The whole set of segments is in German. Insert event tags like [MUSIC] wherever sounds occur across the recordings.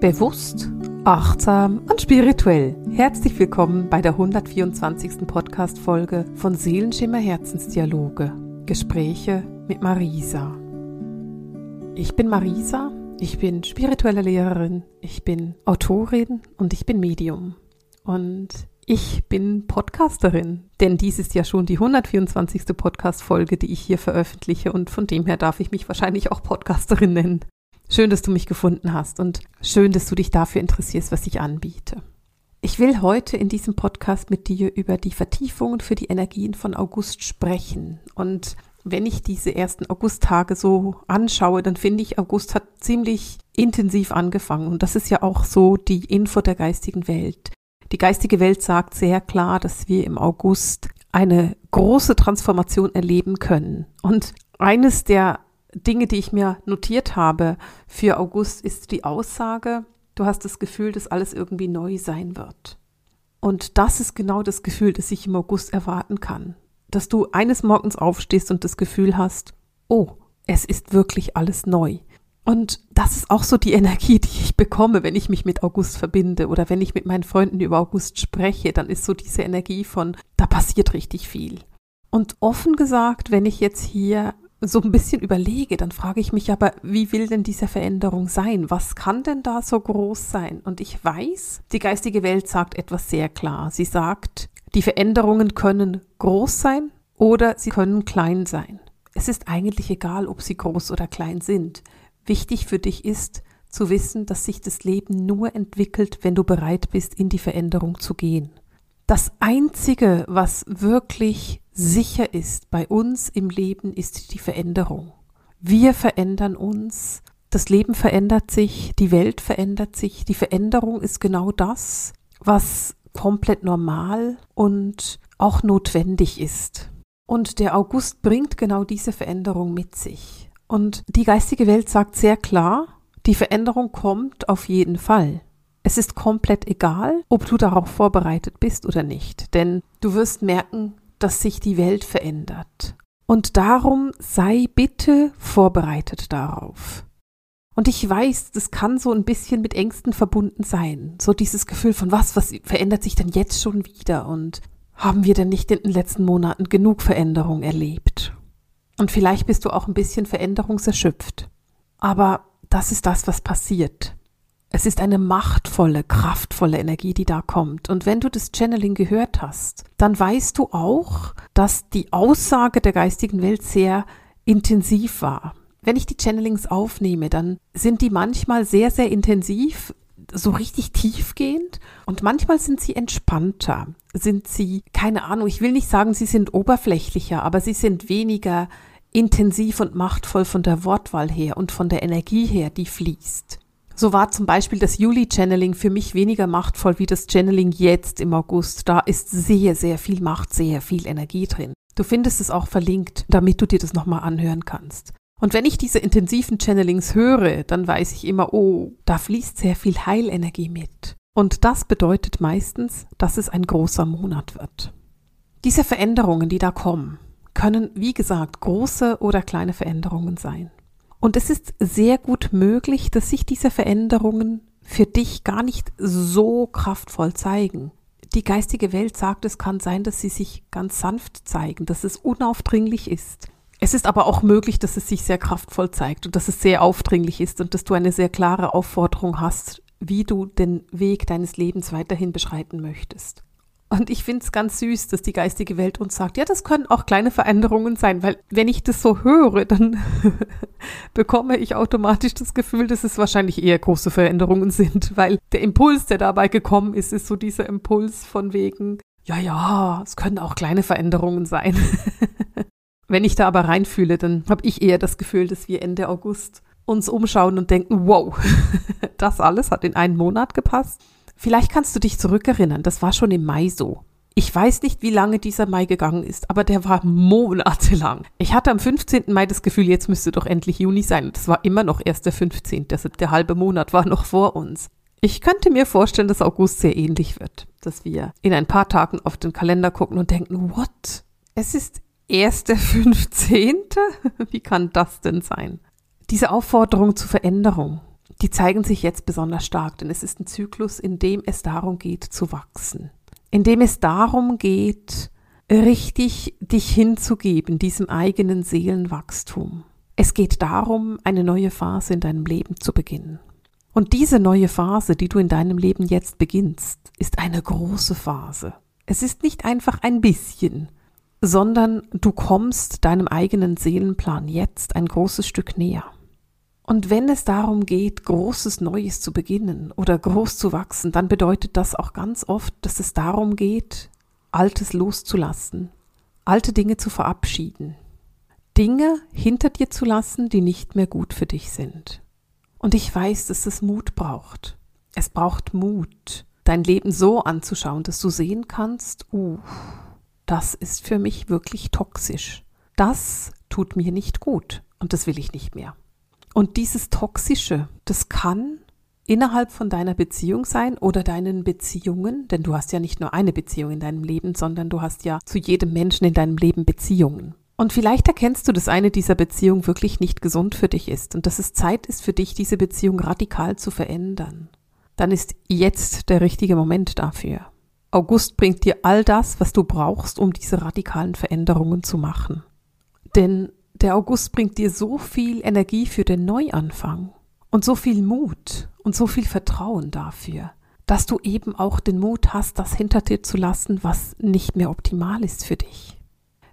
Bewusst, achtsam und spirituell. Herzlich willkommen bei der 124. Podcast-Folge von Seelenschimmer Herzensdialoge. Gespräche mit Marisa. Ich bin Marisa, ich bin spirituelle Lehrerin, ich bin Autorin und ich bin Medium. Und ich bin Podcasterin, denn dies ist ja schon die 124. Podcast-Folge, die ich hier veröffentliche und von dem her darf ich mich wahrscheinlich auch Podcasterin nennen. Schön, dass du mich gefunden hast und schön, dass du dich dafür interessierst, was ich anbiete. Ich will heute in diesem Podcast mit dir über die Vertiefungen für die Energien von August sprechen. Und wenn ich diese ersten Augusttage so anschaue, dann finde ich, August hat ziemlich intensiv angefangen. Und das ist ja auch so die Info der geistigen Welt. Die geistige Welt sagt sehr klar, dass wir im August eine große Transformation erleben können. Und eines der Dinge, die ich mir notiert habe für August, ist die Aussage, du hast das Gefühl, dass alles irgendwie neu sein wird. Und das ist genau das Gefühl, das ich im August erwarten kann. Dass du eines Morgens aufstehst und das Gefühl hast, oh, es ist wirklich alles neu. Und das ist auch so die Energie, die ich bekomme, wenn ich mich mit August verbinde oder wenn ich mit meinen Freunden über August spreche, dann ist so diese Energie von, da passiert richtig viel. Und offen gesagt, wenn ich jetzt hier so ein bisschen überlege, dann frage ich mich aber, wie will denn diese Veränderung sein? Was kann denn da so groß sein? Und ich weiß, die geistige Welt sagt etwas sehr klar. Sie sagt, die Veränderungen können groß sein oder sie können klein sein. Es ist eigentlich egal, ob sie groß oder klein sind. Wichtig für dich ist zu wissen, dass sich das Leben nur entwickelt, wenn du bereit bist, in die Veränderung zu gehen. Das Einzige, was wirklich sicher ist bei uns im Leben, ist die Veränderung. Wir verändern uns, das Leben verändert sich, die Welt verändert sich. Die Veränderung ist genau das, was komplett normal und auch notwendig ist. Und der August bringt genau diese Veränderung mit sich. Und die geistige Welt sagt sehr klar, die Veränderung kommt auf jeden Fall. Es ist komplett egal, ob du darauf vorbereitet bist oder nicht, denn du wirst merken, dass sich die Welt verändert. Und darum sei bitte vorbereitet darauf. Und ich weiß, das kann so ein bisschen mit Ängsten verbunden sein. So dieses Gefühl von was, was verändert sich denn jetzt schon wieder? Und haben wir denn nicht in den letzten Monaten genug Veränderung erlebt? Und vielleicht bist du auch ein bisschen veränderungserschöpft. Aber das ist das, was passiert. Es ist eine machtvolle, kraftvolle Energie, die da kommt. Und wenn du das Channeling gehört hast, dann weißt du auch, dass die Aussage der geistigen Welt sehr intensiv war. Wenn ich die Channelings aufnehme, dann sind die manchmal sehr, sehr intensiv, so richtig tiefgehend und manchmal sind sie entspannter, sind sie, keine Ahnung, ich will nicht sagen, sie sind oberflächlicher, aber sie sind weniger intensiv und machtvoll von der Wortwahl her und von der Energie her, die fließt. So war zum Beispiel das Juli-Channeling für mich weniger machtvoll wie das Channeling jetzt im August. Da ist sehr, sehr viel Macht, sehr viel Energie drin. Du findest es auch verlinkt, damit du dir das nochmal anhören kannst. Und wenn ich diese intensiven Channelings höre, dann weiß ich immer, oh, da fließt sehr viel Heilenergie mit. Und das bedeutet meistens, dass es ein großer Monat wird. Diese Veränderungen, die da kommen, können, wie gesagt, große oder kleine Veränderungen sein. Und es ist sehr gut möglich, dass sich diese Veränderungen für dich gar nicht so kraftvoll zeigen. Die geistige Welt sagt, es kann sein, dass sie sich ganz sanft zeigen, dass es unaufdringlich ist. Es ist aber auch möglich, dass es sich sehr kraftvoll zeigt und dass es sehr aufdringlich ist und dass du eine sehr klare Aufforderung hast, wie du den Weg deines Lebens weiterhin beschreiten möchtest. Und ich finde es ganz süß, dass die geistige Welt uns sagt, ja, das können auch kleine Veränderungen sein, weil wenn ich das so höre, dann [LAUGHS] bekomme ich automatisch das Gefühl, dass es wahrscheinlich eher große Veränderungen sind, weil der Impuls, der dabei gekommen ist, ist so dieser Impuls von wegen, ja, ja, es können auch kleine Veränderungen sein. [LAUGHS] wenn ich da aber reinfühle, dann habe ich eher das Gefühl, dass wir Ende August uns umschauen und denken, wow, [LAUGHS] das alles hat in einen Monat gepasst. Vielleicht kannst du dich zurückerinnern, das war schon im Mai so. Ich weiß nicht, wie lange dieser Mai gegangen ist, aber der war monatelang. Ich hatte am 15. Mai das Gefühl, jetzt müsste doch endlich Juni sein. Es war immer noch erst der 15. Der, der halbe Monat war noch vor uns. Ich könnte mir vorstellen, dass August sehr ähnlich wird. Dass wir in ein paar Tagen auf den Kalender gucken und denken, what? Es ist erst der 15. [LAUGHS] Wie kann das denn sein? Diese Aufforderung zur Veränderung, die zeigen sich jetzt besonders stark, denn es ist ein Zyklus, in dem es darum geht zu wachsen, in dem es darum geht, richtig dich hinzugeben, diesem eigenen Seelenwachstum. Es geht darum, eine neue Phase in deinem Leben zu beginnen. Und diese neue Phase, die du in deinem Leben jetzt beginnst, ist eine große Phase. Es ist nicht einfach ein bisschen, sondern du kommst deinem eigenen Seelenplan jetzt ein großes Stück näher. Und wenn es darum geht, Großes Neues zu beginnen oder groß zu wachsen, dann bedeutet das auch ganz oft, dass es darum geht, Altes loszulassen, alte Dinge zu verabschieden, Dinge hinter dir zu lassen, die nicht mehr gut für dich sind. Und ich weiß, dass es Mut braucht. Es braucht Mut, dein Leben so anzuschauen, dass du sehen kannst, uh, das ist für mich wirklich toxisch. Das tut mir nicht gut und das will ich nicht mehr. Und dieses Toxische, das kann innerhalb von deiner Beziehung sein oder deinen Beziehungen, denn du hast ja nicht nur eine Beziehung in deinem Leben, sondern du hast ja zu jedem Menschen in deinem Leben Beziehungen. Und vielleicht erkennst du, dass eine dieser Beziehungen wirklich nicht gesund für dich ist und dass es Zeit ist für dich, diese Beziehung radikal zu verändern. Dann ist jetzt der richtige Moment dafür. August bringt dir all das, was du brauchst, um diese radikalen Veränderungen zu machen. Denn der August bringt dir so viel Energie für den Neuanfang und so viel Mut und so viel Vertrauen dafür, dass du eben auch den Mut hast, das hinter dir zu lassen, was nicht mehr optimal ist für dich.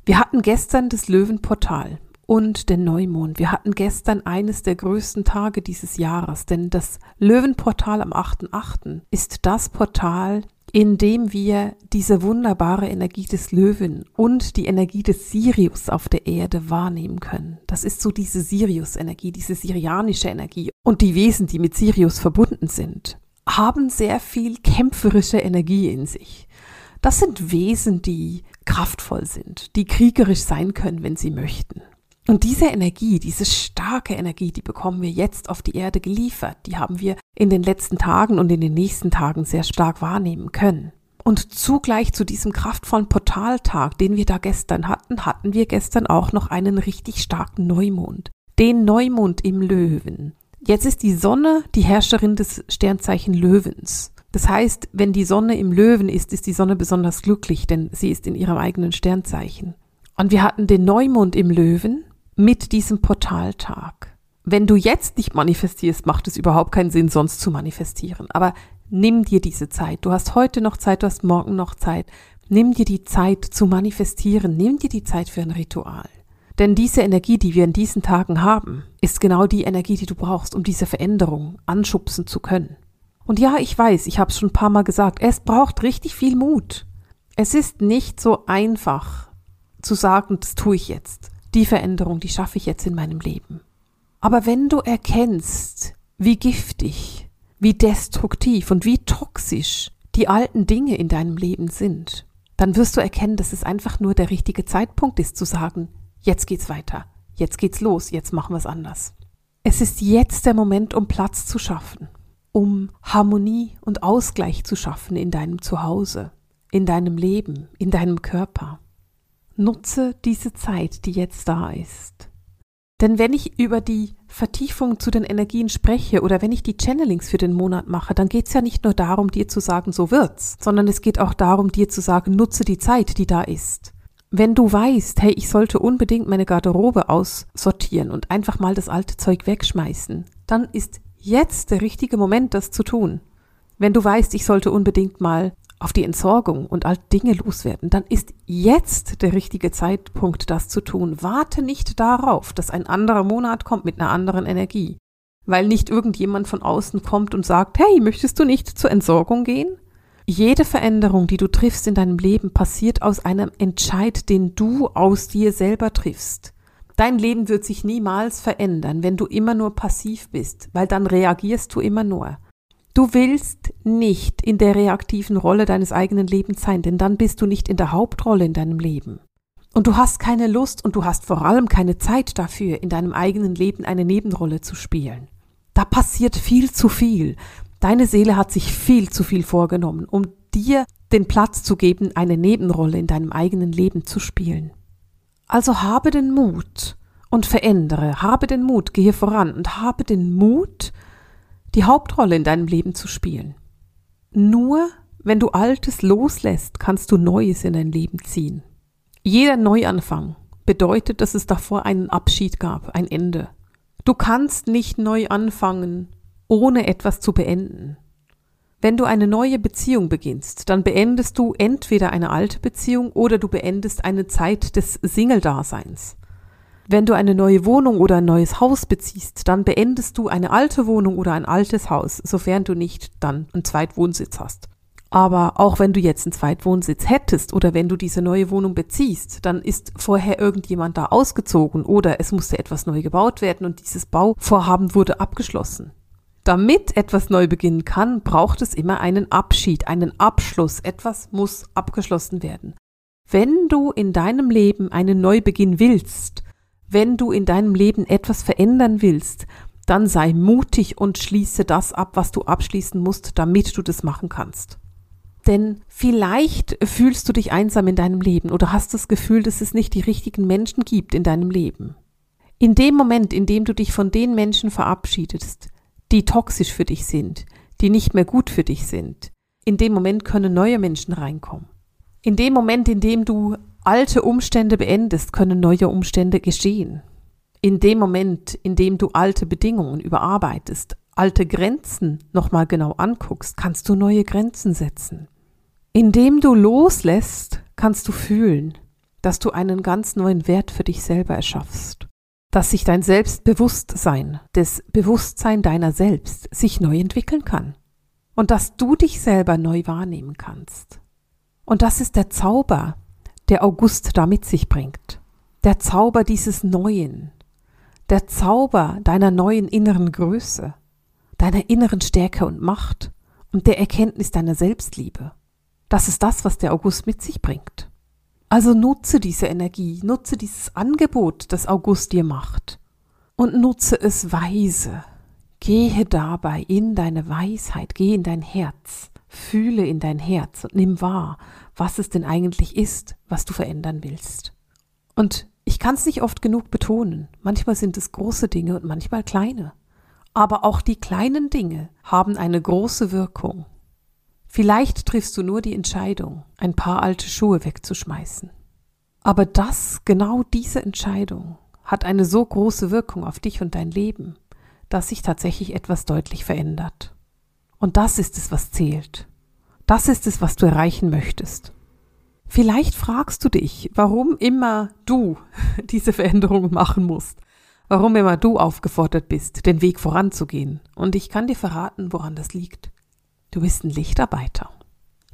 Wir hatten gestern das Löwenportal und den Neumond. Wir hatten gestern eines der größten Tage dieses Jahres, denn das Löwenportal am 8.8. ist das Portal, indem wir diese wunderbare Energie des Löwen und die Energie des Sirius auf der Erde wahrnehmen können. Das ist so diese Sirius-Energie, diese sirianische Energie. Und die Wesen, die mit Sirius verbunden sind, haben sehr viel kämpferische Energie in sich. Das sind Wesen, die kraftvoll sind, die kriegerisch sein können, wenn sie möchten. Und diese Energie, diese starke Energie, die bekommen wir jetzt auf die Erde geliefert. Die haben wir in den letzten Tagen und in den nächsten Tagen sehr stark wahrnehmen können. Und zugleich zu diesem kraftvollen Portaltag, den wir da gestern hatten, hatten wir gestern auch noch einen richtig starken Neumond. Den Neumond im Löwen. Jetzt ist die Sonne die Herrscherin des Sternzeichen Löwens. Das heißt, wenn die Sonne im Löwen ist, ist die Sonne besonders glücklich, denn sie ist in ihrem eigenen Sternzeichen. Und wir hatten den Neumond im Löwen, mit diesem Portaltag. Wenn du jetzt nicht manifestierst, macht es überhaupt keinen Sinn, sonst zu manifestieren. Aber nimm dir diese Zeit. Du hast heute noch Zeit, du hast morgen noch Zeit. Nimm dir die Zeit zu manifestieren. Nimm dir die Zeit für ein Ritual. Denn diese Energie, die wir in diesen Tagen haben, ist genau die Energie, die du brauchst, um diese Veränderung anschubsen zu können. Und ja, ich weiß, ich habe es schon ein paar Mal gesagt, es braucht richtig viel Mut. Es ist nicht so einfach zu sagen, das tue ich jetzt die Veränderung, die schaffe ich jetzt in meinem Leben. Aber wenn du erkennst, wie giftig, wie destruktiv und wie toxisch die alten Dinge in deinem Leben sind, dann wirst du erkennen, dass es einfach nur der richtige Zeitpunkt ist zu sagen, jetzt geht's weiter, jetzt geht's los, jetzt machen wir es anders. Es ist jetzt der Moment, um Platz zu schaffen, um Harmonie und Ausgleich zu schaffen in deinem Zuhause, in deinem Leben, in deinem Körper. Nutze diese Zeit, die jetzt da ist. Denn wenn ich über die Vertiefung zu den Energien spreche oder wenn ich die Channelings für den Monat mache, dann geht es ja nicht nur darum, dir zu sagen, so wird's, sondern es geht auch darum, dir zu sagen, nutze die Zeit, die da ist. Wenn du weißt, hey, ich sollte unbedingt meine Garderobe aussortieren und einfach mal das alte Zeug wegschmeißen, dann ist jetzt der richtige Moment, das zu tun. Wenn du weißt, ich sollte unbedingt mal auf die Entsorgung und all Dinge loswerden, dann ist jetzt der richtige Zeitpunkt, das zu tun. Warte nicht darauf, dass ein anderer Monat kommt mit einer anderen Energie, weil nicht irgendjemand von außen kommt und sagt, hey, möchtest du nicht zur Entsorgung gehen? Jede Veränderung, die du triffst in deinem Leben, passiert aus einem Entscheid, den du aus dir selber triffst. Dein Leben wird sich niemals verändern, wenn du immer nur passiv bist, weil dann reagierst du immer nur. Du willst nicht in der reaktiven Rolle deines eigenen Lebens sein, denn dann bist du nicht in der Hauptrolle in deinem Leben. Und du hast keine Lust und du hast vor allem keine Zeit dafür, in deinem eigenen Leben eine Nebenrolle zu spielen. Da passiert viel zu viel. Deine Seele hat sich viel zu viel vorgenommen, um dir den Platz zu geben, eine Nebenrolle in deinem eigenen Leben zu spielen. Also habe den Mut und verändere, habe den Mut, gehe voran und habe den Mut, die Hauptrolle in deinem Leben zu spielen. Nur wenn du Altes loslässt, kannst du Neues in dein Leben ziehen. Jeder Neuanfang bedeutet, dass es davor einen Abschied gab, ein Ende. Du kannst nicht neu anfangen, ohne etwas zu beenden. Wenn du eine neue Beziehung beginnst, dann beendest du entweder eine alte Beziehung oder du beendest eine Zeit des Single-Daseins. Wenn du eine neue Wohnung oder ein neues Haus beziehst, dann beendest du eine alte Wohnung oder ein altes Haus, sofern du nicht dann einen Zweitwohnsitz hast. Aber auch wenn du jetzt einen Zweitwohnsitz hättest oder wenn du diese neue Wohnung beziehst, dann ist vorher irgendjemand da ausgezogen oder es musste etwas neu gebaut werden und dieses Bauvorhaben wurde abgeschlossen. Damit etwas neu beginnen kann, braucht es immer einen Abschied, einen Abschluss. Etwas muss abgeschlossen werden. Wenn du in deinem Leben einen Neubeginn willst, wenn du in deinem Leben etwas verändern willst, dann sei mutig und schließe das ab, was du abschließen musst, damit du das machen kannst. Denn vielleicht fühlst du dich einsam in deinem Leben oder hast das Gefühl, dass es nicht die richtigen Menschen gibt in deinem Leben. In dem Moment, in dem du dich von den Menschen verabschiedest, die toxisch für dich sind, die nicht mehr gut für dich sind. In dem Moment können neue Menschen reinkommen. In dem Moment, in dem du alte Umstände beendest, können neue Umstände geschehen. In dem Moment, in dem du alte Bedingungen überarbeitest, alte Grenzen nochmal genau anguckst, kannst du neue Grenzen setzen. Indem du loslässt, kannst du fühlen, dass du einen ganz neuen Wert für dich selber erschaffst dass sich dein Selbstbewusstsein, das Bewusstsein deiner selbst sich neu entwickeln kann und dass du dich selber neu wahrnehmen kannst. Und das ist der Zauber, der August da mit sich bringt. Der Zauber dieses Neuen, der Zauber deiner neuen inneren Größe, deiner inneren Stärke und Macht und der Erkenntnis deiner Selbstliebe. Das ist das, was der August mit sich bringt. Also nutze diese Energie, nutze dieses Angebot, das August dir macht und nutze es weise. Gehe dabei in deine Weisheit, geh in dein Herz, fühle in dein Herz und nimm wahr, was es denn eigentlich ist, was du verändern willst. Und ich kann es nicht oft genug betonen, manchmal sind es große Dinge und manchmal kleine. Aber auch die kleinen Dinge haben eine große Wirkung. Vielleicht triffst du nur die Entscheidung, ein paar alte Schuhe wegzuschmeißen. Aber das, genau diese Entscheidung, hat eine so große Wirkung auf dich und dein Leben, dass sich tatsächlich etwas deutlich verändert. Und das ist es, was zählt. Das ist es, was du erreichen möchtest. Vielleicht fragst du dich, warum immer du [LAUGHS] diese Veränderung machen musst, warum immer du aufgefordert bist, den Weg voranzugehen. Und ich kann dir verraten, woran das liegt. Du bist ein Lichtarbeiter.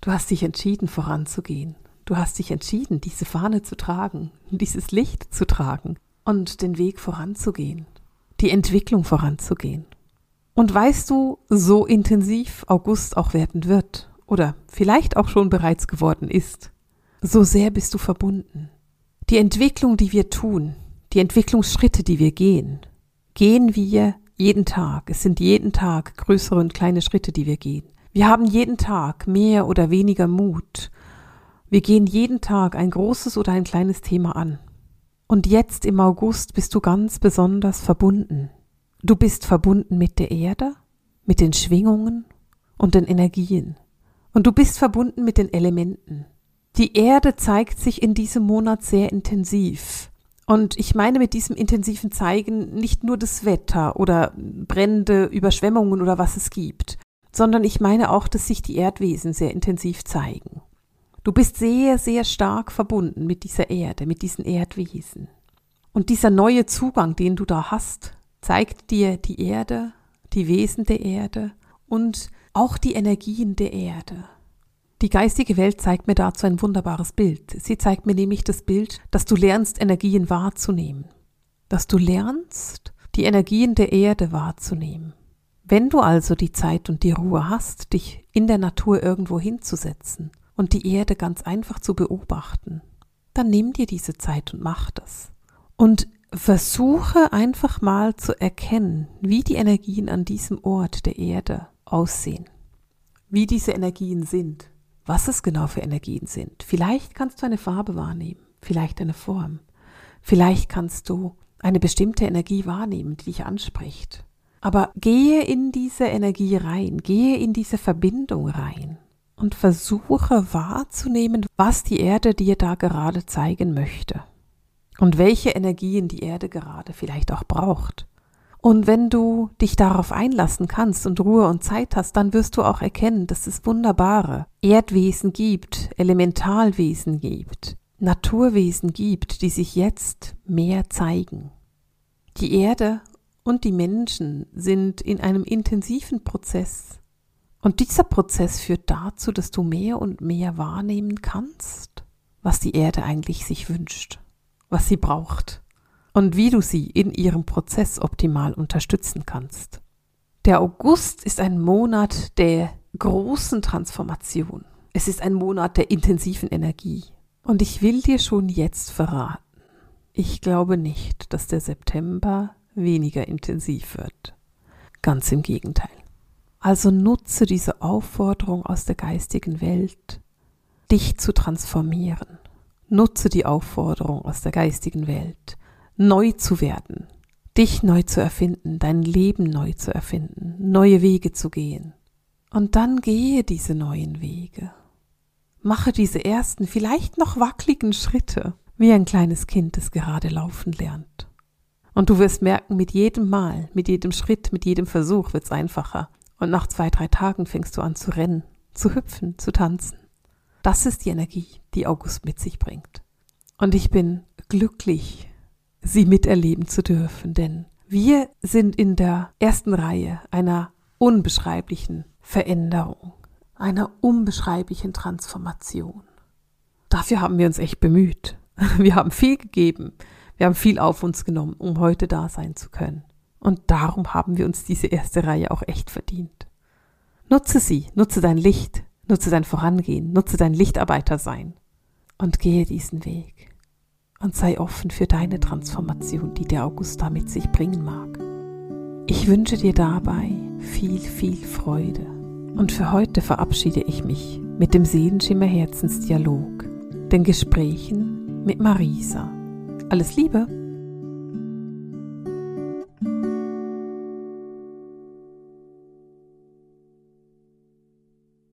Du hast dich entschieden, voranzugehen. Du hast dich entschieden, diese Fahne zu tragen, [LAUGHS] dieses Licht zu tragen und den Weg voranzugehen, die Entwicklung voranzugehen. Und weißt du, so intensiv August auch werden wird oder vielleicht auch schon bereits geworden ist, so sehr bist du verbunden. Die Entwicklung, die wir tun, die Entwicklungsschritte, die wir gehen, gehen wir jeden Tag. Es sind jeden Tag größere und kleine Schritte, die wir gehen. Wir haben jeden Tag mehr oder weniger Mut. Wir gehen jeden Tag ein großes oder ein kleines Thema an. Und jetzt im August bist du ganz besonders verbunden. Du bist verbunden mit der Erde, mit den Schwingungen und den Energien. Und du bist verbunden mit den Elementen. Die Erde zeigt sich in diesem Monat sehr intensiv. Und ich meine mit diesem intensiven Zeigen nicht nur das Wetter oder Brände, Überschwemmungen oder was es gibt, sondern ich meine auch, dass sich die Erdwesen sehr intensiv zeigen. Du bist sehr, sehr stark verbunden mit dieser Erde, mit diesen Erdwesen. Und dieser neue Zugang, den du da hast, zeigt dir die Erde, die Wesen der Erde und auch die Energien der Erde. Die geistige Welt zeigt mir dazu ein wunderbares Bild. Sie zeigt mir nämlich das Bild, dass du lernst, Energien wahrzunehmen. Dass du lernst, die Energien der Erde wahrzunehmen. Wenn du also die Zeit und die Ruhe hast, dich in der Natur irgendwo hinzusetzen und die Erde ganz einfach zu beobachten, dann nimm dir diese Zeit und mach das. Und versuche einfach mal zu erkennen, wie die Energien an diesem Ort der Erde aussehen, wie diese Energien sind, was es genau für Energien sind. Vielleicht kannst du eine Farbe wahrnehmen, vielleicht eine Form, vielleicht kannst du eine bestimmte Energie wahrnehmen, die dich anspricht. Aber gehe in diese Energie rein, gehe in diese Verbindung rein. Und versuche wahrzunehmen, was die Erde dir da gerade zeigen möchte und welche Energien die Erde gerade vielleicht auch braucht. Und wenn du dich darauf einlassen kannst und Ruhe und Zeit hast, dann wirst du auch erkennen, dass es wunderbare Erdwesen gibt, Elementalwesen gibt, Naturwesen gibt, die sich jetzt mehr zeigen. Die Erde und die Menschen sind in einem intensiven Prozess. Und dieser Prozess führt dazu, dass du mehr und mehr wahrnehmen kannst, was die Erde eigentlich sich wünscht, was sie braucht und wie du sie in ihrem Prozess optimal unterstützen kannst. Der August ist ein Monat der großen Transformation. Es ist ein Monat der intensiven Energie. Und ich will dir schon jetzt verraten, ich glaube nicht, dass der September weniger intensiv wird. Ganz im Gegenteil. Also nutze diese Aufforderung aus der geistigen Welt, dich zu transformieren. Nutze die Aufforderung aus der geistigen Welt, neu zu werden, dich neu zu erfinden, dein Leben neu zu erfinden, neue Wege zu gehen. Und dann gehe diese neuen Wege. Mache diese ersten, vielleicht noch wackeligen Schritte, wie ein kleines Kind, das gerade laufen lernt. Und du wirst merken, mit jedem Mal, mit jedem Schritt, mit jedem Versuch wird es einfacher. Und nach zwei, drei Tagen fängst du an zu rennen, zu hüpfen, zu tanzen. Das ist die Energie, die August mit sich bringt. Und ich bin glücklich, sie miterleben zu dürfen, denn wir sind in der ersten Reihe einer unbeschreiblichen Veränderung, einer unbeschreiblichen Transformation. Dafür haben wir uns echt bemüht. [LAUGHS] Wir haben viel gegeben. Wir haben viel auf uns genommen, um heute da sein zu können. Und darum haben wir uns diese erste Reihe auch echt verdient. Nutze sie, nutze dein Licht, nutze dein Vorangehen, nutze dein Lichtarbeiter sein und gehe diesen Weg und sei offen für deine Transformation, die der August da mit sich bringen mag. Ich wünsche dir dabei viel, viel Freude. Und für heute verabschiede ich mich mit dem Seelenschimmer Herzensdialog, den Gesprächen mit Marisa. Alles Liebe!